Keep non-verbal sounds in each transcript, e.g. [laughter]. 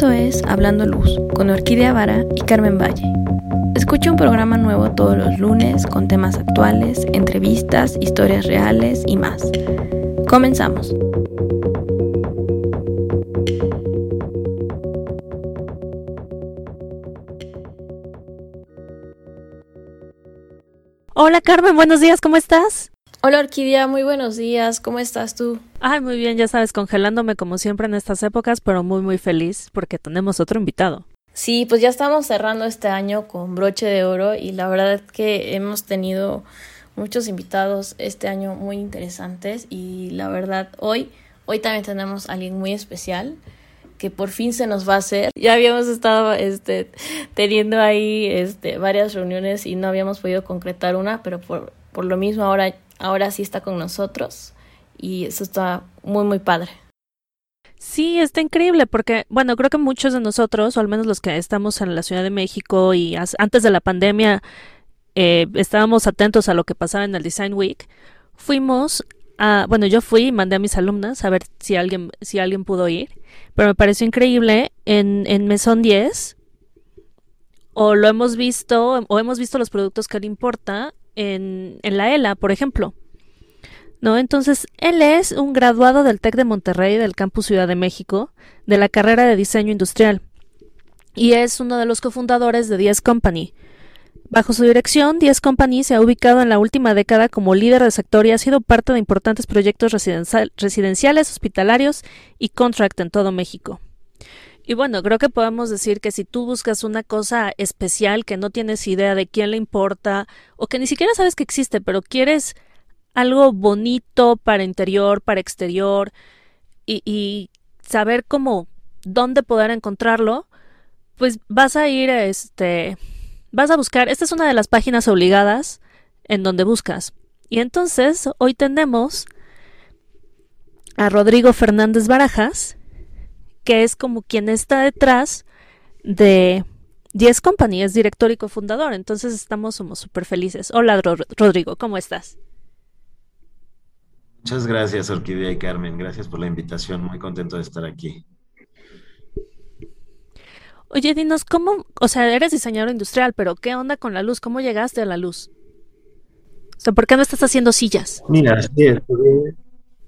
Esto es Hablando Luz con Orquídea Vara y Carmen Valle. Escucha un programa nuevo todos los lunes con temas actuales, entrevistas, historias reales y más. Comenzamos. Hola Carmen, buenos días, ¿cómo estás? Hola Orquídea, muy buenos días, ¿cómo estás tú? Ay, muy bien, ya sabes, congelándome como siempre en estas épocas, pero muy muy feliz porque tenemos otro invitado. Sí, pues ya estamos cerrando este año con broche de oro y la verdad es que hemos tenido muchos invitados este año muy interesantes y la verdad hoy, hoy también tenemos a alguien muy especial que por fin se nos va a hacer. [laughs] Ya habíamos estado este, teniendo ahí este, varias reuniones y no habíamos podido concretar una, pero por, por lo mismo ahora ahora sí está con nosotros y eso está muy, muy padre. Sí, está increíble porque, bueno, creo que muchos de nosotros, o al menos los que estamos en la Ciudad de México y antes de la pandemia eh, estábamos atentos a lo que pasaba en el Design Week, fuimos a, bueno, yo fui y mandé a mis alumnas a ver si alguien, si alguien pudo ir, pero me pareció increíble en, en Mesón 10, o lo hemos visto, o hemos visto los productos que le importa en, en la ELA, por ejemplo. ¿No? Entonces, él es un graduado del TEC de Monterrey del Campus Ciudad de México, de la carrera de diseño industrial, y es uno de los cofundadores de Diez Company. Bajo su dirección, Diez Company se ha ubicado en la última década como líder del sector y ha sido parte de importantes proyectos residenciales, hospitalarios y contract en todo México. Y bueno, creo que podemos decir que si tú buscas una cosa especial que no tienes idea de quién le importa o que ni siquiera sabes que existe, pero quieres algo bonito para interior, para exterior y, saber cómo, dónde poder encontrarlo, pues vas a ir a este, vas a buscar, esta es una de las páginas obligadas en donde buscas. Y entonces hoy tenemos a Rodrigo Fernández Barajas, que es como quien está detrás de 10 Company, es director y cofundador. Entonces estamos somos súper felices. Hola, Rodrigo, ¿cómo estás? Muchas gracias, Orquídea y Carmen. Gracias por la invitación. Muy contento de estar aquí. Oye, dinos, ¿cómo, o sea, eres diseñador industrial, pero qué onda con la luz? ¿Cómo llegaste a la luz? O sea, ¿por qué no estás haciendo sillas? Mira, sí,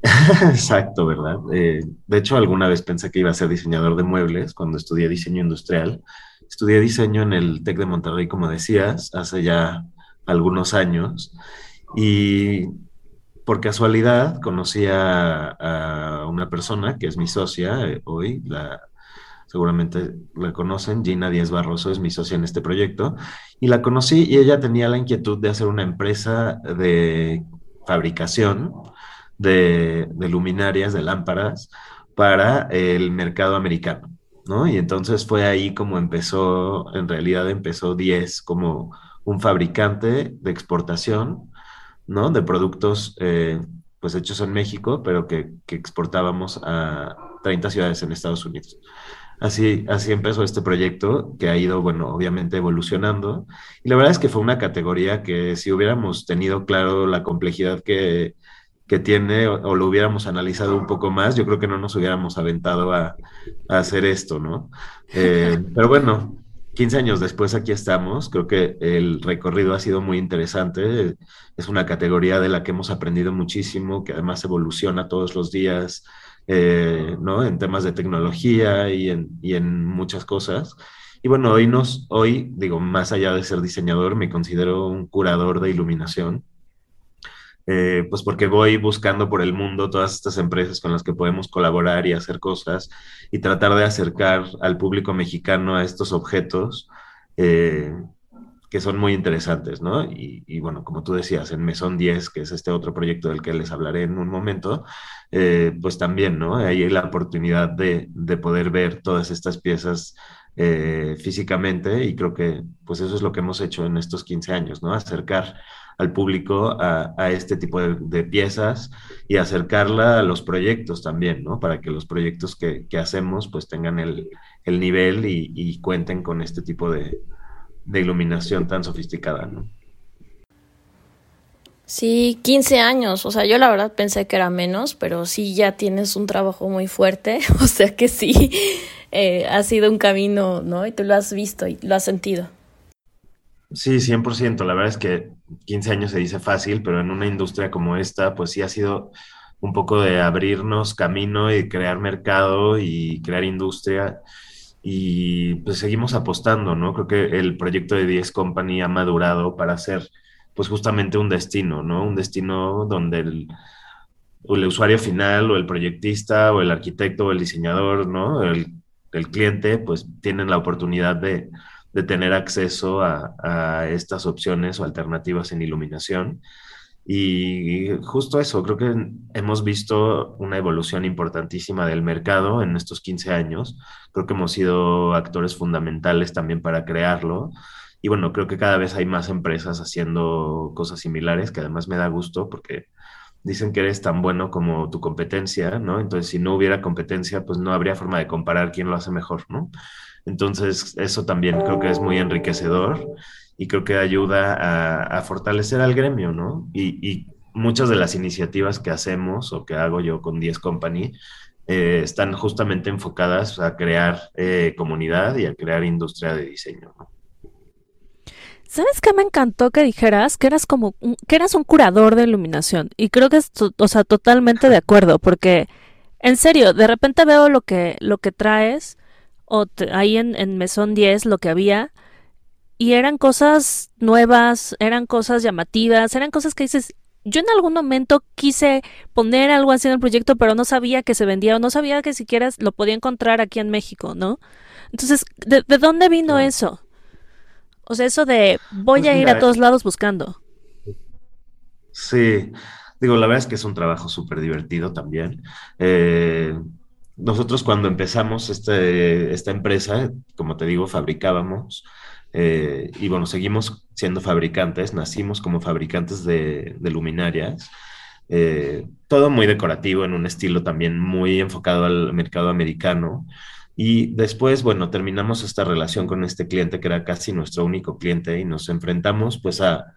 [laughs] Exacto, ¿verdad? Eh, de hecho, alguna vez pensé que iba a ser diseñador de muebles cuando estudié diseño industrial. Estudié diseño en el TEC de Monterrey, como decías, hace ya algunos años. Y por casualidad conocí a, una persona que es mi socia eh, hoy, la, seguramente la conocen, Gina Díaz Barroso es mi socia en este proyecto, y la conocí y ella tenía la inquietud de hacer una empresa de fabricación de, luminarias, de lámparas, para el mercado americano, ¿no? Y entonces fue ahí como empezó, en realidad empezó 10 como un fabricante de exportación, ¿no? De productos eh, pues hechos en México, pero que, que, exportábamos a 30 ciudades en Estados Unidos. Así, así empezó este proyecto que ha ido, bueno, obviamente evolucionando. Y la verdad es que fue una categoría que si hubiéramos tenido claro la complejidad que, que tiene o, lo hubiéramos analizado un poco más, yo creo que no nos hubiéramos aventado a, hacer esto, ¿no? Eh, [laughs] pero bueno, 15 años después aquí estamos, creo que el recorrido ha sido muy interesante, es una categoría de la que hemos aprendido muchísimo, que además evoluciona todos los días, eh, ¿no? En temas de tecnología y en, y en muchas cosas. Y bueno, hoy nos, hoy, digo, más allá de ser diseñador, me considero un curador de iluminación. Eh, pues porque voy buscando por el mundo todas estas empresas con las que podemos colaborar y hacer cosas y tratar de acercar al público mexicano a estos objetos eh, que son muy interesantes, ¿no? Y, bueno, como tú decías, en Mesón 10, que es este otro proyecto del que les hablaré en un momento, eh, pues también, ¿no? Ahí hay la oportunidad de, de poder ver todas estas piezas físicamente y creo que pues eso es lo que hemos hecho en estos 15 años, ¿no? Acercar al público a, este tipo de, piezas y acercarla a los proyectos también, ¿no? Para que los proyectos que, hacemos pues tengan el, nivel y, cuenten con este tipo de, iluminación tan sofisticada, ¿no? Sí, 15 años, o sea, yo la verdad pensé que era menos, pero sí ya tienes un trabajo muy fuerte, [laughs] o sea que sí, eh, ha sido un camino, ¿no? Y tú lo has visto y lo has sentido. Sí, 100%. La verdad es que 15 años se dice fácil, pero en una industria como esta, pues sí ha sido un poco de abrirnos camino y crear mercado y crear industria. Y pues seguimos apostando, ¿no? Creo que el proyecto de 10 Company ha madurado para ser pues justamente un destino, ¿no? Un destino donde el, el usuario final o el proyectista o el arquitecto o el diseñador, ¿no? El, el cliente, pues tienen la oportunidad de, de tener acceso a, estas opciones o alternativas en iluminación. Y justo eso, creo que hemos visto una evolución importantísima del mercado en estos 15 años. Creo que hemos sido actores fundamentales también para crearlo. Y bueno, creo que cada vez hay más empresas haciendo cosas similares, que además me da gusto porque dicen que eres tan bueno como tu competencia, ¿no? Entonces, si no hubiera competencia, pues no habría forma de comparar quién lo hace mejor, ¿no? Entonces, eso también creo que es muy enriquecedor y creo que ayuda a, a fortalecer al gremio, ¿no? Y, y, muchas de las iniciativas que hacemos o que hago yo con 10 Company eh, están justamente enfocadas a crear eh, comunidad y a crear industria de diseño, ¿no? ¿Sabes qué me encantó que dijeras? Que eras como un, que eras un curador de iluminación. Y creo que es, o sea, totalmente de [laughs] acuerdo, porque en serio, de repente veo lo que, lo que traes, o ahí en, en Mesón 10 lo que había, y eran cosas nuevas, eran cosas llamativas, eran cosas que dices, yo en algún momento quise poner algo así en el proyecto, pero no sabía que se vendía o no sabía que siquiera lo podía encontrar aquí en México, ¿no? Entonces, ¿de, de dónde vino eso? O sea, eso de voy pues a ir a todos lados buscando. Sí, digo, la verdad es que es un trabajo súper divertido también. Eh, nosotros cuando empezamos este, esta empresa, como te digo, fabricábamos eh, y bueno, seguimos siendo fabricantes, nacimos como fabricantes de, luminarias. Eh, todo muy decorativo, en un estilo también muy enfocado al mercado americano. Y después, bueno, terminamos esta relación con este cliente que era casi nuestro único cliente y nos enfrentamos pues a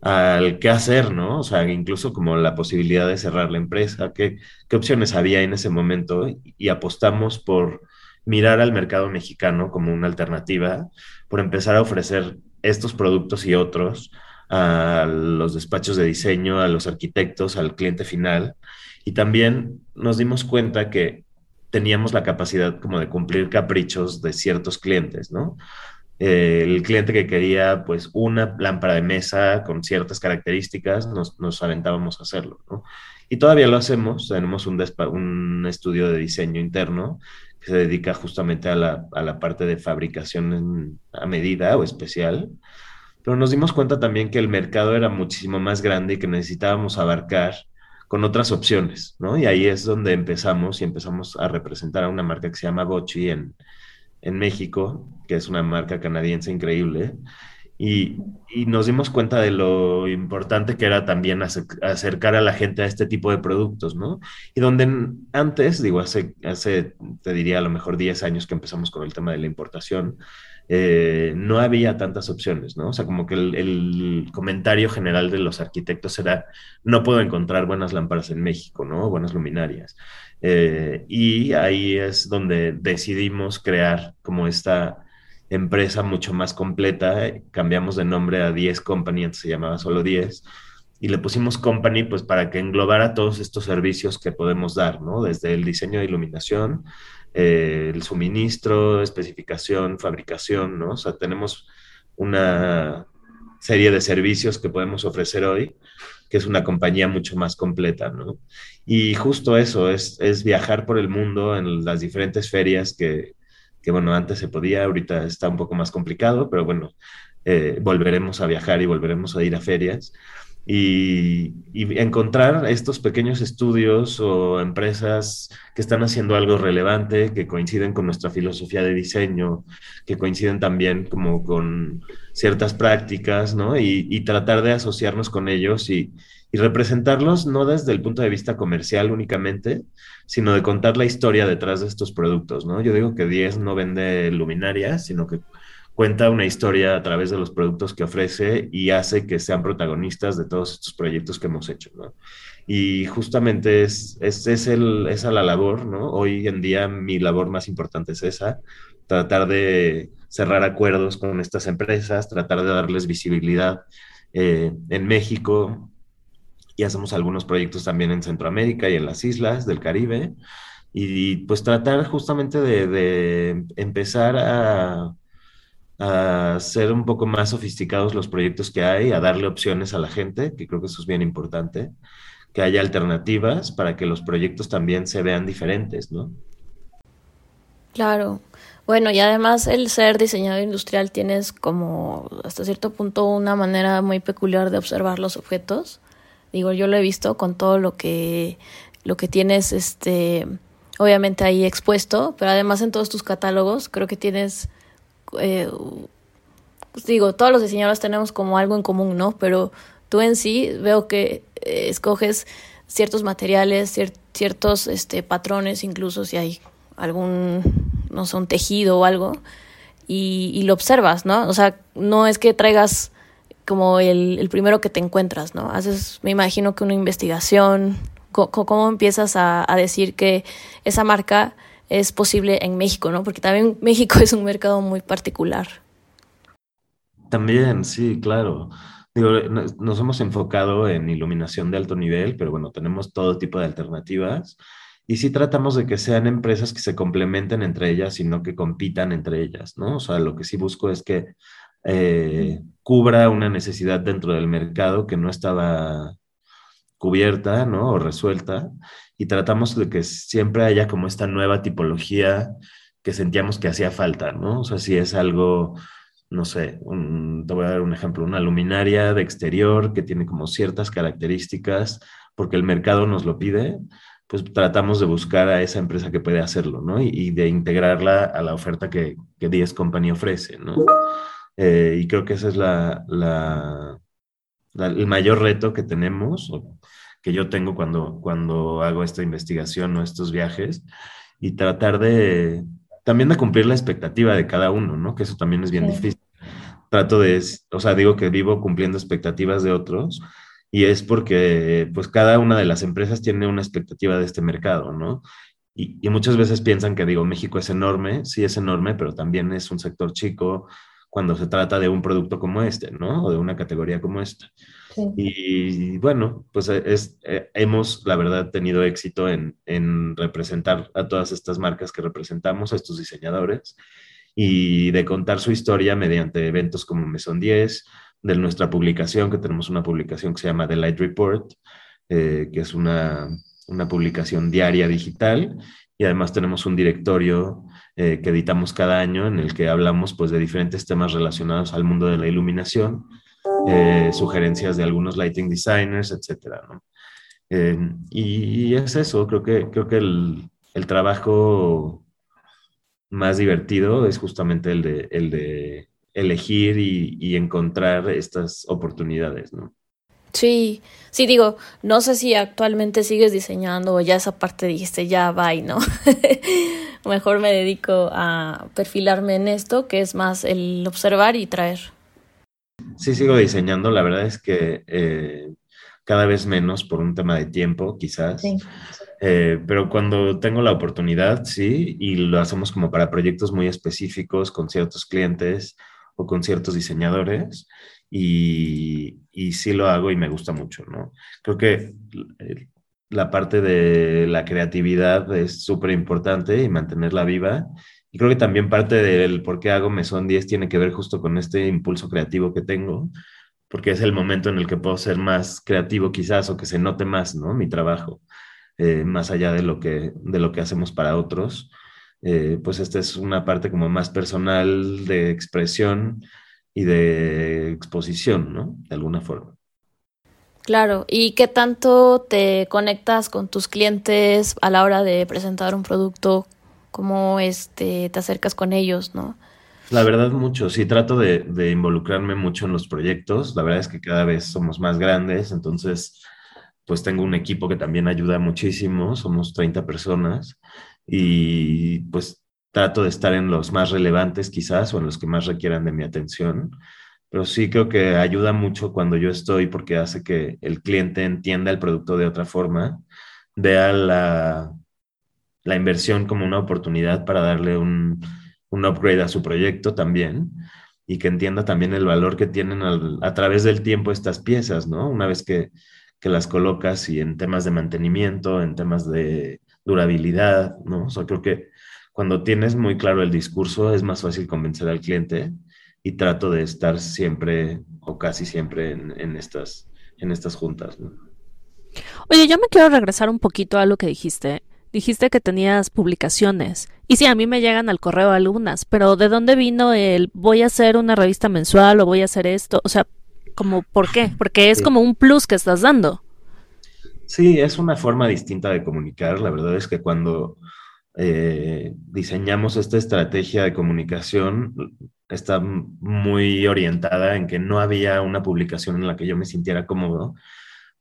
al qué hacer, ¿no? O sea, incluso como la posibilidad de cerrar la empresa, qué, qué opciones había en ese momento y, apostamos por mirar al mercado mexicano como una alternativa, por empezar a ofrecer estos productos y otros a los despachos de diseño, a los arquitectos, al cliente final. Y también nos dimos cuenta que teníamos la capacidad como de cumplir caprichos de ciertos clientes, ¿no? Eh, el cliente que quería pues una lámpara de mesa con ciertas características, nos, nos aventábamos a hacerlo, ¿no? Y todavía lo hacemos, tenemos un, un, estudio de diseño interno que se dedica justamente a la, a la parte de fabricación a medida o especial, pero nos dimos cuenta también que el mercado era muchísimo más grande y que necesitábamos abarcar con otras opciones, ¿no? Y ahí es donde empezamos y empezamos a representar a una marca que se llama Bochi en, en México, que es una marca canadiense increíble. Y, y, nos dimos cuenta de lo importante que era también acercar a la gente a este tipo de productos, ¿no? Y donde antes, digo, hace, hace, te diría a lo mejor 10 años que empezamos con el tema de la importación, eh, no había tantas opciones, ¿no? O sea, como que el, comentario general de los arquitectos era, no puedo encontrar buenas lámparas en México, ¿no? Buenas luminarias. Eh, y ahí es donde decidimos crear como esta empresa mucho más completa, cambiamos de nombre a 10 Company, antes se llamaba solo 10, y le pusimos Company pues para que englobara todos estos servicios que podemos dar, ¿no? Desde el diseño de iluminación, eh, el suministro, especificación, fabricación, ¿no? O sea, tenemos una serie de servicios que podemos ofrecer hoy, que es una compañía mucho más completa, ¿no? Y justo eso, es, es viajar por el mundo en las diferentes ferias que, que, bueno, antes se podía, ahorita está un poco más complicado, pero bueno, eh, volveremos a viajar y volveremos a ir a ferias. Y, encontrar estos pequeños estudios o empresas que están haciendo algo relevante, que coinciden con nuestra filosofía de diseño, que coinciden también como con ciertas prácticas, ¿no? Y, tratar de asociarnos con ellos y, y, representarlos no desde el punto de vista comercial únicamente, sino de contar la historia detrás de estos productos, ¿no? Yo digo que 10 no vende luminarias, sino que cuenta una historia a través de los productos que ofrece y hace que sean protagonistas de todos estos proyectos que hemos hecho. Y justamente es, es, es el, esa la labor, ¿no? Hoy en día mi labor más importante es esa, tratar de cerrar acuerdos con estas empresas, tratar de darles visibilidad eh, en México y hacemos algunos proyectos también en Centroamérica y en las islas del Caribe y, pues tratar justamente de empezar a, a ser un poco más sofisticados los proyectos que hay, a darle opciones a la gente, que creo que eso es bien importante, que haya alternativas para que los proyectos también se vean diferentes, ¿no? Claro. Bueno, y además el ser diseñador industrial tienes como hasta cierto punto una manera muy peculiar de observar los objetos. Digo, yo lo he visto con todo lo que lo que tienes este obviamente ahí expuesto, pero además en todos tus catálogos creo que tienes eh, digo, todos los diseñadores tenemos como algo en común, ¿no? Pero tú en sí veo que eh, escoges ciertos materiales, ciertos este, patrones, incluso si hay algún, no sé, un tejido o algo, y, lo observas, ¿no? O sea, no es que traigas como el, primero que te encuentras, ¿no? Haces, me imagino que una investigación, ¿cómo, empiezas a, a, decir que esa marca es posible en México, ¿no? Porque también [laughs] México es un mercado muy particular. También, sí, claro. Digo, nos hemos enfocado en iluminación de alto nivel, pero bueno, tenemos todo tipo de alternativas y sí tratamos de que sean empresas que se complementen entre ellas y no que compitan entre ellas, ¿no? O sea, lo que sí busco es que eh, cubra una necesidad dentro del mercado que no estaba cubierta, ¿no? O resuelta y tratamos de que siempre haya como esta nueva tipología que sentíamos que hacía falta, ¿no? O sea, si es algo no sé, te voy a dar un ejemplo, una luminaria de exterior que tiene como ciertas características porque el mercado nos lo pide, pues tratamos de buscar a esa empresa que puede hacerlo, ¿no? Y, de integrarla a la oferta que, que 10 Company ofrece, ¿no? Eh, y creo que ese es la, la, el mayor reto que tenemos, que yo tengo cuando, cuando hago esta investigación o estos viajes, y tratar de, también de cumplir la expectativa de cada uno, ¿no? Que eso también es bien difícil. Trato de, o sea, digo que vivo cumpliendo expectativas de otros y es porque pues cada una de las empresas tiene una expectativa de este mercado, ¿no? Y, y, muchas veces piensan que digo, México es enorme, sí es enorme, pero también es un sector chico cuando se trata de un producto como este, ¿no? O de una categoría como esta. Y bueno, pues eh, es, eh, hemos, la verdad, tenido éxito en, en, representar a todas estas marcas que representamos, a estos diseñadores, y de contar su historia mediante eventos como Meson 10, de nuestra publicación, que tenemos una publicación que se llama The Light Report, eh, que es una, una, publicación diaria digital, y además tenemos un directorio que editamos cada año en el que hablamos pues, de diferentes temas relacionados al mundo de la iluminación eh, sugerencias de algunos lighting designers, etcétera, ¿no? Eh, y, es eso, creo que, creo que el, el, trabajo más divertido es justamente el de, el de elegir y, y encontrar estas oportunidades, ¿no? Sí, sí, digo, no sé si actualmente sigues diseñando o ya esa parte dijiste, ya bye, ¿no? [laughs] Mejor me dedico a perfilarme en esto, que es más el observar y traer. Sí, sigo diseñando. La verdad es que eh, cada vez menos por un tema de tiempo, quizás. Eh, pero cuando tengo la oportunidad, sí, y lo hacemos como para proyectos muy específicos con ciertos clientes o con ciertos diseñadores. Y, y sí lo hago y me gusta mucho, ¿no? Creo que la parte de la creatividad es súper importante y mantenerla viva y creo que también parte del por qué hago Mesón 10 tiene que ver justo con este impulso creativo que tengo, porque es el momento en el que puedo ser más creativo quizás o que se note más, ¿no? Mi trabajo, eh, más allá de lo, que, de lo que hacemos para otros. Eh, pues esta es una parte como más personal de expresión y de exposición, ¿no? De alguna forma. Claro, ¿y qué tanto te conectas con tus clientes a la hora de presentar un producto? cómo este, te acercas con ellos, ¿no? La verdad, mucho. Sí, trato de, de, involucrarme mucho en los proyectos. La verdad es que cada vez somos más grandes, entonces, pues tengo un equipo que también ayuda muchísimo. Somos 30 personas y pues trato de estar en los más relevantes quizás o en los que más requieran de mi atención, pero sí creo que ayuda mucho cuando yo estoy porque hace que el cliente entienda el producto de otra forma, vea la, la inversión como una oportunidad para darle un, un upgrade a su proyecto también y que entienda también el valor que tienen a través del tiempo estas piezas, ¿no? Una vez que, que, las colocas y en temas de mantenimiento, en temas de durabilidad, ¿no? O sea, creo que cuando tienes muy claro el discurso es más fácil convencer al cliente y trato de estar siempre o casi siempre en, en estas, en estas juntas, ¿no? Oye, yo me quiero regresar un poquito a lo que dijiste Dijiste que tenías publicaciones. Y sí, a mí me llegan al correo algunas, pero ¿de dónde vino el voy a hacer una revista mensual o voy a hacer esto? O sea, como ¿por qué? Porque es como un plus que estás dando. Sí, es una forma distinta de comunicar. La verdad es que cuando eh, diseñamos esta estrategia de comunicación, está muy orientada en que no había una publicación en la que yo me sintiera cómodo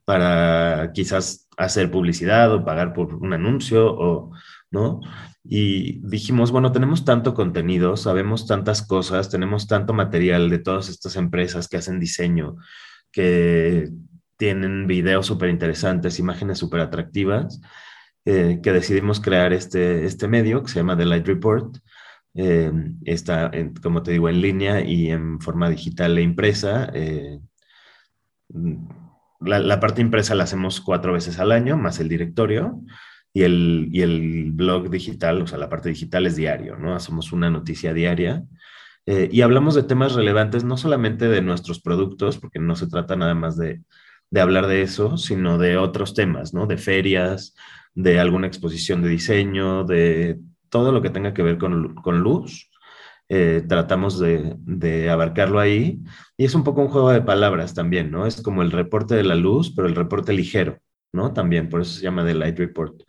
para quizás hacer publicidad o pagar por un anuncio o, ¿no? Y dijimos, bueno, tenemos tanto contenido, sabemos tantas cosas, tenemos tanto material de todas estas empresas que hacen diseño, que tienen videos súper interesantes, imágenes súper atractivas, eh, que decidimos crear este, este medio que se llama The Light Report. Eh, está, como te digo, en línea y en forma digital e impresa. Eh, la, parte impresa la hacemos cuatro veces al año, más el directorio, y el, el blog digital, o sea, la parte digital es diario, ¿no? Hacemos una noticia diaria. Eh, y hablamos de temas relevantes, no solamente de nuestros productos, porque no se trata nada más de, de hablar de eso, sino de otros temas, ¿no? De ferias, de alguna exposición de diseño, de todo lo que tenga que ver con, con luz. Eh, tratamos de, abarcarlo ahí. Y es un poco un juego de palabras también, ¿no? Es como el reporte de la luz, pero el reporte ligero, ¿no? También, por eso se llama The Light Report.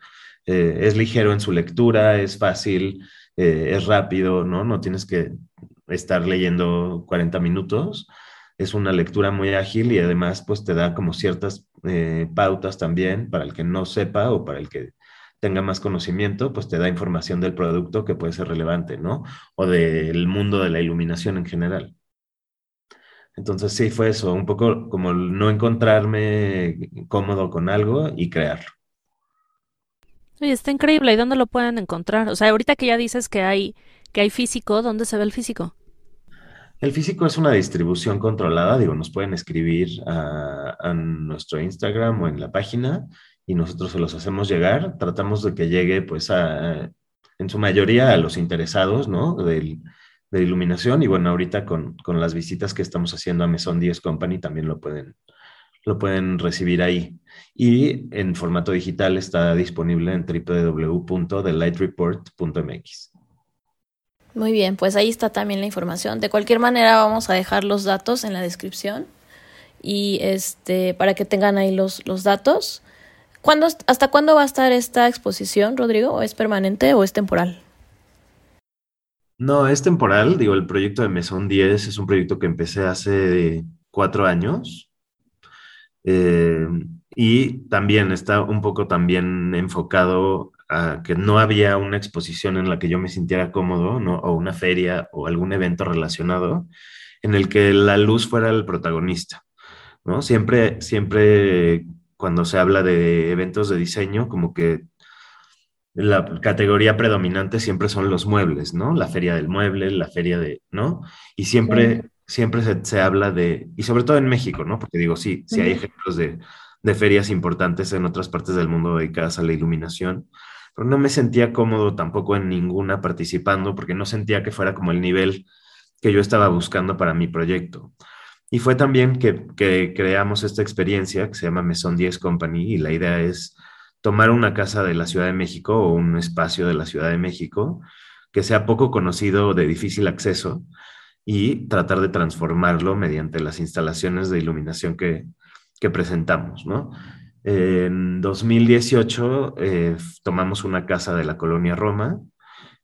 Eh, es ligero en su lectura, es fácil, eh, es rápido, ¿no? No tienes que estar leyendo 40 minutos. Es una lectura muy ágil y además pues te da como ciertas pautas también para el que no sepa o para el que tenga más conocimiento, pues te da información del producto que puede ser relevante, ¿no? O del mundo de la iluminación en general. Entonces sí, fue eso, un poco como no encontrarme cómodo con algo y crearlo. Oye, está increíble. ¿Y dónde lo pueden encontrar? O sea, ahorita que ya dices que hay, que hay físico, ¿dónde se ve el físico? El físico es una distribución controlada, digo, nos pueden escribir a, a nuestro Instagram o en la página y nosotros se los hacemos llegar. Tratamos de que llegue, pues, a, en su mayoría a los interesados, ¿no? de iluminación. Y bueno, ahorita con, con, las visitas que estamos haciendo a Maison 10 Company también lo pueden, lo pueden recibir ahí. Y en formato digital está disponible en www.thelightreport.mx. Muy bien, pues ahí está también la información. De cualquier manera vamos a dejar los datos en la descripción y este para que tengan ahí los, los datos. ¿Hasta cuándo va a estar esta exposición, Rodrigo? ¿O es permanente o es temporal? No, es temporal. Digo, el proyecto de Mesón 10 es un proyecto que empecé hace cuatro años. Eh, y también está un poco también enfocado a que no había una exposición en la que yo me sintiera cómodo, ¿no? o una feria o algún evento relacionado en el que la luz fuera el protagonista. ¿no? Siempre, siempre cuando se habla de eventos de diseño, como que la categoría predominante siempre son los muebles, ¿no? La feria del mueble, la feria de, ¿no? Y siempre, siempre se, habla de, y sobre todo en México, ¿no? Porque digo, sí, sí hay ejemplos de, de ferias importantes en otras partes del mundo dedicadas a la iluminación, pero no me sentía cómodo tampoco en ninguna participando porque no sentía que fuera como el nivel que yo estaba buscando para mi proyecto. Y fue también que, creamos esta experiencia que se llama Maison 10 Company y la idea es tomar una casa de la Ciudad de México o un espacio de la Ciudad de México que sea poco conocido de difícil acceso y tratar de transformarlo mediante las instalaciones de iluminación que, presentamos, ¿no? En 2018 eh, tomamos una casa de la colonia Roma.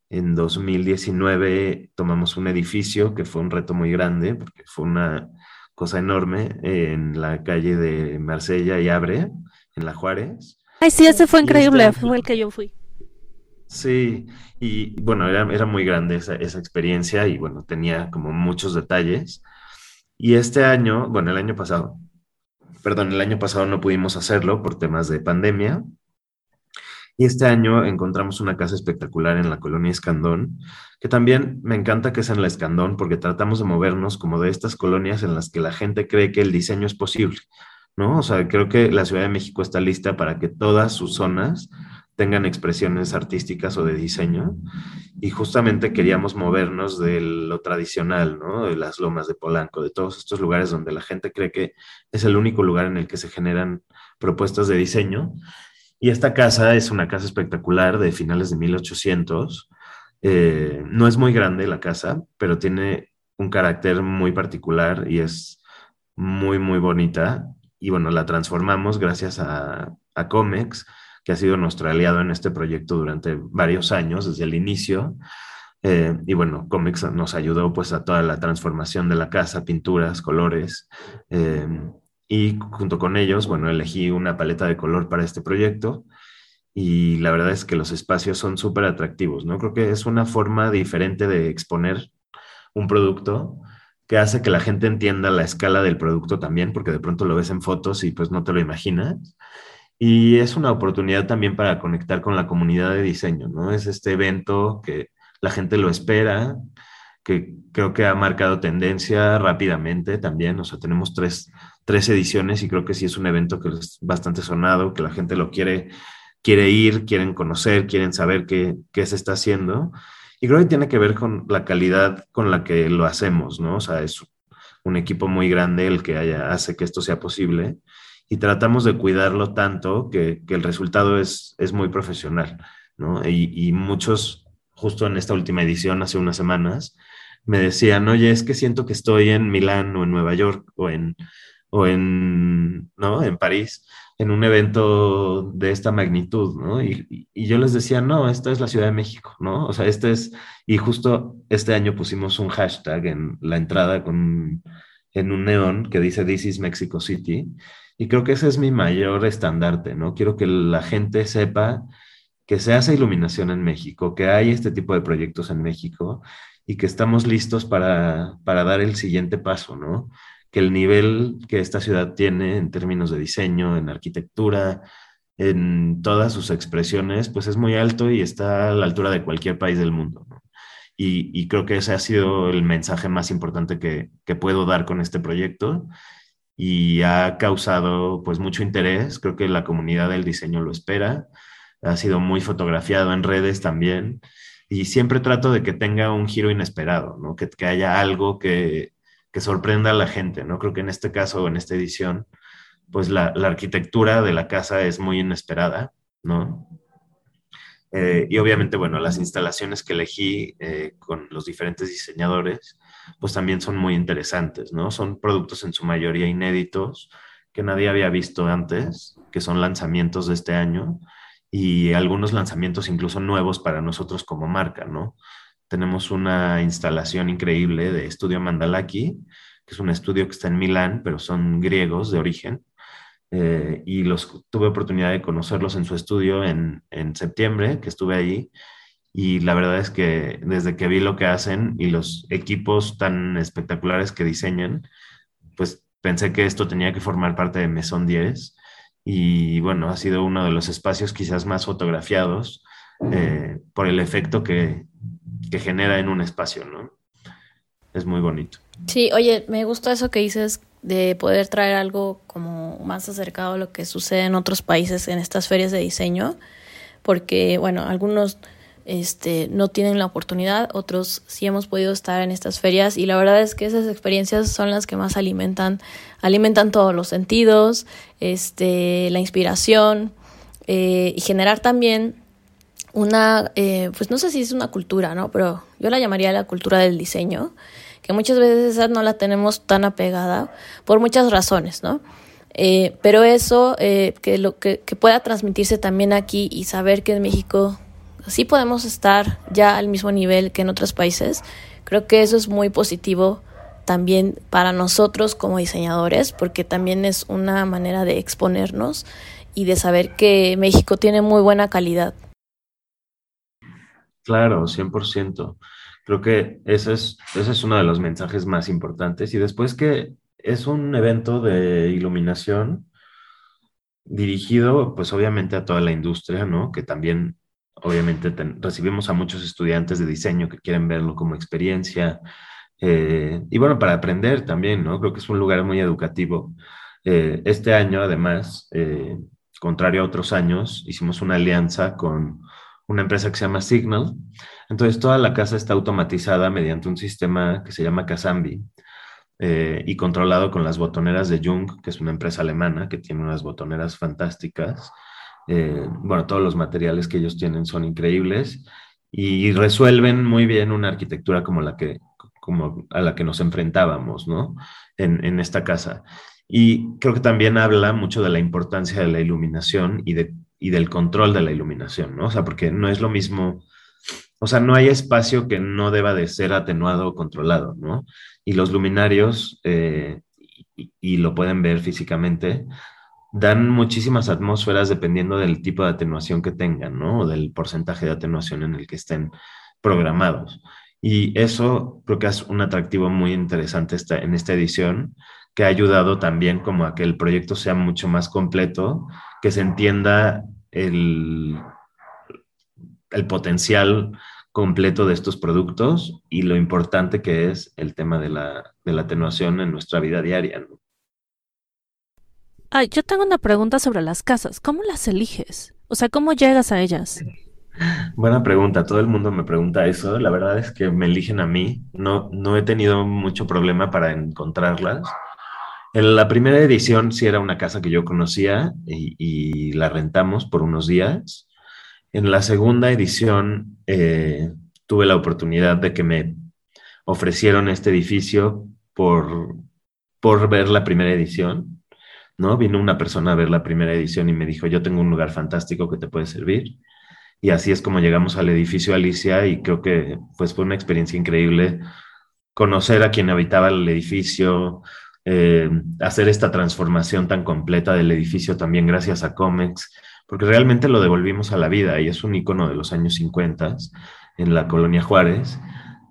En 2019 tomamos un edificio que fue un reto muy grande porque fue una cosa enorme en la calle de Marsella y Abre, en la Juárez. Ay, sí, ese fue increíble, fue el que yo fui. Sí, y bueno, era, era muy grande esa, esa experiencia y bueno, tenía como muchos detalles. Y este año, bueno, el año pasado, perdón, el año pasado no pudimos hacerlo por temas de pandemia. Y este año encontramos una casa espectacular en la colonia Escandón, que también me encanta que es en la Escandón porque tratamos de movernos como de estas colonias en las que la gente cree que el diseño es posible, ¿no? O sea, creo que la Ciudad de México está lista para que todas sus zonas tengan expresiones artísticas o de diseño. Y justamente queríamos movernos de lo tradicional, ¿no? De las lomas de Polanco, de todos estos lugares donde la gente cree que es el único lugar en el que se generan propuestas de diseño. Y esta casa es una casa espectacular de finales de 1800. Eh, no es muy grande la casa, pero tiene un carácter muy particular y es muy, muy bonita. Y bueno, la transformamos gracias a, a Comex que ha sido nuestro aliado en este proyecto durante varios años, desde el inicio. Eh, y bueno, Comex nos ayudó pues a toda la transformación de la casa, pinturas, colores. Eh, y junto con ellos, bueno, elegí una paleta de color para este proyecto y la verdad es que los espacios son súper atractivos, ¿no? Creo que es una forma diferente de exponer un producto que hace que la gente entienda la escala del producto también, porque de pronto lo ves en fotos y pues no te lo imaginas. Y es una oportunidad también para conectar con la comunidad de diseño, ¿no? Es este evento que la gente lo espera, que creo que ha marcado tendencia rápidamente también. O sea, tenemos tres, tres ediciones y creo que sí es un evento que es bastante sonado, que la gente lo quiere, quiere ir, quieren conocer, quieren saber qué, qué se está haciendo. Y creo que tiene que ver con la calidad con la que lo hacemos, ¿no? O sea, es un equipo muy grande el que hace que esto sea posible y tratamos de cuidarlo tanto que, que el resultado es, es muy profesional, ¿no? Y, y, muchos, justo en esta última edición, hace unas semanas, me decían, oye, es que siento que estoy en Milán o en Nueva York o en, o en, ¿no? en París, en un evento de esta magnitud, ¿no? Y, y, yo les decía, no, esta es la Ciudad de México, ¿no? O sea, este es, y justo este año pusimos un hashtag en la entrada con, en un neón que dice This is Mexico City, y creo que ese es mi mayor estandarte, ¿no? Quiero que la gente sepa que se hace iluminación en México, que hay este tipo de proyectos en México y que estamos listos para, para dar el siguiente paso, ¿no? Que el nivel que esta ciudad tiene en términos de diseño, en arquitectura, en todas sus expresiones, pues es muy alto y está a la altura de cualquier país del mundo. Y, creo que ese ha sido el mensaje más importante que, puedo dar con este proyecto y ha causado pues mucho interés. Creo que la comunidad del diseño lo espera. Ha sido muy fotografiado en redes también y siempre trato de que tenga un giro inesperado, ¿no? que haya algo que, que, sorprenda a la gente. ¿no? Creo que en este caso, en esta edición, pues la, arquitectura de la casa es muy inesperada, ¿no? Eh, y obviamente, bueno, las instalaciones que elegí eh, con los diferentes diseñadores, pues también son muy interesantes, ¿no? Son productos en su mayoría inéditos que nadie había visto antes, que son lanzamientos de este año y algunos lanzamientos incluso nuevos para nosotros como marca, ¿no? Tenemos una instalación increíble de Estudio Mandalaki, que es un estudio que está en Milán, pero son griegos de origen. Eh, y los tuve oportunidad de conocerlos en su estudio en, en septiembre, que estuve allí, y la verdad es que desde que vi lo que hacen y los equipos tan espectaculares que diseñan, pues pensé que esto tenía que formar parte de Mesón 10 y bueno, ha sido uno de los espacios quizás más fotografiados eh, por el efecto que, que genera en un espacio, ¿no? Es muy bonito. Sí, oye, me gusta eso que dices de poder traer algo como más acercado a lo que sucede en otros países en estas ferias de diseño, porque bueno, algunos este, no tienen la oportunidad, otros sí hemos podido estar en estas ferias y la verdad es que esas experiencias son las que más alimentan, alimentan todos los sentidos, este, la inspiración eh, y generar también una, eh, pues no sé si es una cultura, ¿no? Pero yo la llamaría la cultura del diseño, que muchas veces esa no la tenemos tan apegada por muchas razones, ¿no? Eh, pero eso, eh, que, lo, que, que pueda transmitirse también aquí y saber que en México sí podemos estar ya al mismo nivel que en otros países. Creo que eso es muy positivo también para nosotros como diseñadores, porque también es una manera de exponernos y de saber que México tiene muy buena calidad. Claro, 100%. Creo que ese es, ese es uno de los mensajes más importantes. Y después que es un evento de iluminación dirigido, pues obviamente a toda la industria, ¿no? Que también, obviamente, recibimos a muchos estudiantes de diseño que quieren verlo como experiencia. Eh, y bueno, para aprender también, ¿no? Creo que es un lugar muy educativo. Eh, este año, además, eh, contrario a otros años, hicimos una alianza con una empresa que se llama Signal. Entonces, toda la casa está automatizada mediante un sistema que se llama Kazambi eh, y controlado con las botoneras de Jung, que es una empresa alemana que tiene unas botoneras fantásticas. Eh, bueno, todos los materiales que ellos tienen son increíbles y resuelven muy bien una arquitectura como la que como a la que nos enfrentábamos, ¿no? En, en esta casa. Y creo que también habla mucho de la importancia de la iluminación y de y del control de la iluminación, ¿no? O sea, porque no es lo mismo, o sea, no hay espacio que no deba de ser atenuado o controlado, ¿no? Y los luminarios, eh, y, lo pueden ver físicamente, dan muchísimas atmósferas dependiendo del tipo de atenuación que tengan, ¿no? O del porcentaje de atenuación en el que estén programados. Y eso creo que es un atractivo muy interesante esta, en esta edición, que ha ayudado también como a que el proyecto sea mucho más completo que se entienda el, el potencial completo de estos productos y lo importante que es el tema de la, de la atenuación en nuestra vida diaria. yo tengo una pregunta sobre las casas. ¿Cómo las eliges? O sea, ¿cómo llegas a ellas? [laughs] Buena pregunta. Todo el mundo me pregunta eso. La verdad es que me eligen a mí. No, no he tenido mucho problema para encontrarlas. En la primera edición sí era una casa que yo conocía y, la rentamos por unos días. En la segunda edición eh, tuve la oportunidad de que me ofrecieron este edificio por, por ver la primera edición, ¿no? Vino una persona a ver la primera edición y me dijo, yo tengo un lugar fantástico que te puede servir. Y así es como llegamos al edificio Alicia y creo que pues, fue una experiencia increíble conocer a quien habitaba el edificio, eh, hacer esta transformación tan completa del edificio también gracias a Comex, porque realmente lo devolvimos a la vida y es un icono de los años 50 en la colonia Juárez,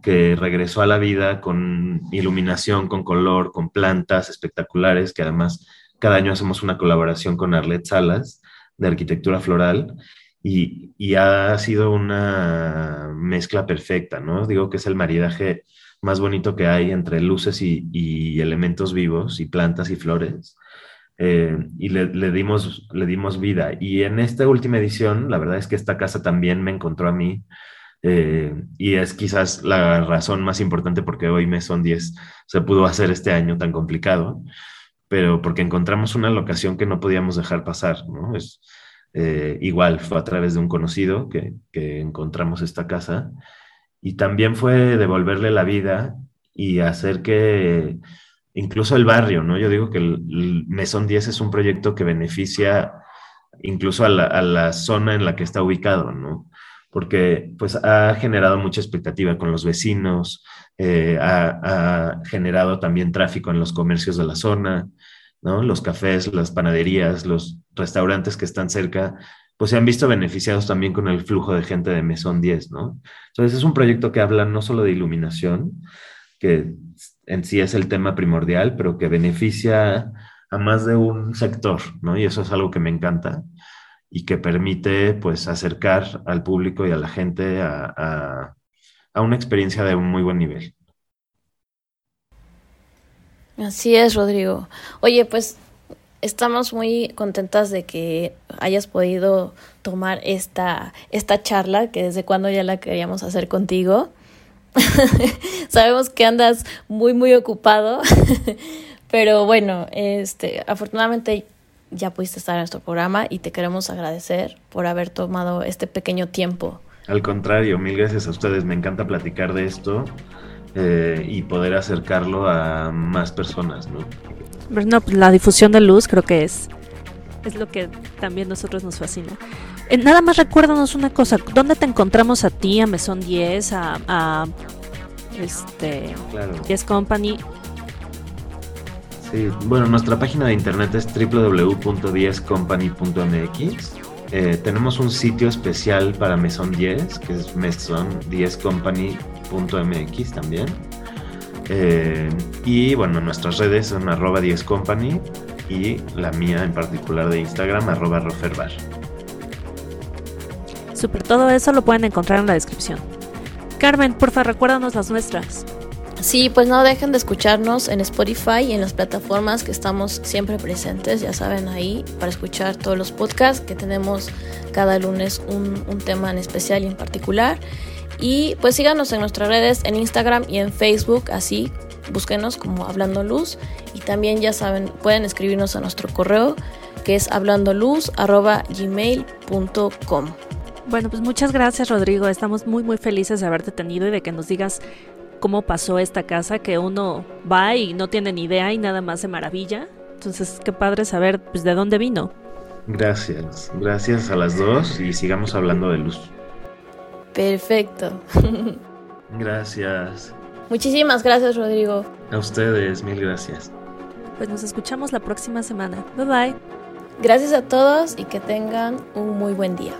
que regresó a la vida con iluminación, con color, con plantas espectaculares, que además cada año hacemos una colaboración con Arlet Salas de arquitectura floral y, y ha sido una mezcla perfecta, ¿no? Digo que es el maridaje más bonito que hay entre luces y, elementos vivos y plantas y flores. Eh, y le, dimos, le dimos vida. Y en esta última edición, la verdad es que esta casa también me encontró a mí. Eh, y es quizás la razón más importante porque hoy me son 10 se pudo hacer este año tan complicado, pero porque encontramos una locación que no podíamos dejar pasar, ¿no? Es, eh, igual fue a través de un conocido que, que encontramos esta casa y también fue devolverle la vida y hacer que incluso el barrio, ¿no? Yo digo que el, Mesón 10 es un proyecto que beneficia incluso a la, zona en la que está ubicado, ¿no? Porque pues ha generado mucha expectativa con los vecinos, eh, ha, generado también tráfico en los comercios de la zona, ¿no? Los cafés, las panaderías, los restaurantes que están cerca, pues se han visto beneficiados también con el flujo de gente de Mesón 10, ¿no? Entonces es un proyecto que habla no solo de iluminación, que en sí es el tema primordial, pero que beneficia a más de un sector, ¿no? Y eso es algo que me encanta y que permite, pues, acercar al público y a la gente a, a una experiencia de un muy buen nivel. Así es, Rodrigo. Oye, pues estamos muy contentas de que hayas podido tomar esta, esta charla, que desde cuando ya la queríamos hacer contigo. [laughs] Sabemos que andas muy, muy ocupado, [laughs] pero bueno, este, afortunadamente ya pudiste estar en nuestro programa y te queremos agradecer por haber tomado este pequeño tiempo. Al contrario, mil gracias a ustedes. Me encanta platicar de esto eh, y poder acercarlo a más personas, ¿no? No, pues, la difusión de luz creo que es, es lo que también nosotros nos fascina. Eh, nada más recuérdanos una cosa, ¿dónde te encontramos a ti, a Mesón 10, a, a este, 10 Company? Sí, bueno, nuestra página de internet es www.10company.mx Eh, tenemos un sitio especial para Mesón 10, que es meson10company.mx también. Eh, y bueno, nuestras redes son arroba 10company y la mía en particular de Instagram, arroba roferbar. Super, todo eso lo pueden encontrar en la descripción. Carmen, porfa, recuérdanos las nuestras. Sí, pues no dejen de escucharnos en Spotify y en las plataformas que estamos siempre presentes, ya saben, ahí para escuchar todos los podcasts que tenemos cada lunes un, un tema en especial y en particular. Y pues síganos en nuestras redes, en Instagram y en Facebook, así búsquenos como Hablando Luz. Y también ya saben, pueden escribirnos a nuestro correo que es hablandoluz.gmail.com. Bueno, pues muchas gracias Rodrigo, estamos muy muy felices de haberte tenido y de que nos digas cómo pasó esta casa, que uno va y no tiene ni idea y nada más se maravilla. Entonces, qué padre saber pues, de dónde vino. Gracias, gracias a las dos y sigamos hablando de luz. Perfecto. [laughs] Gracias. Muchísimas gracias, Rodrigo. A ustedes, mil gracias. Pues nos escuchamos la próxima semana. Bye bye. Gracias a todos y que tengan un muy buen día.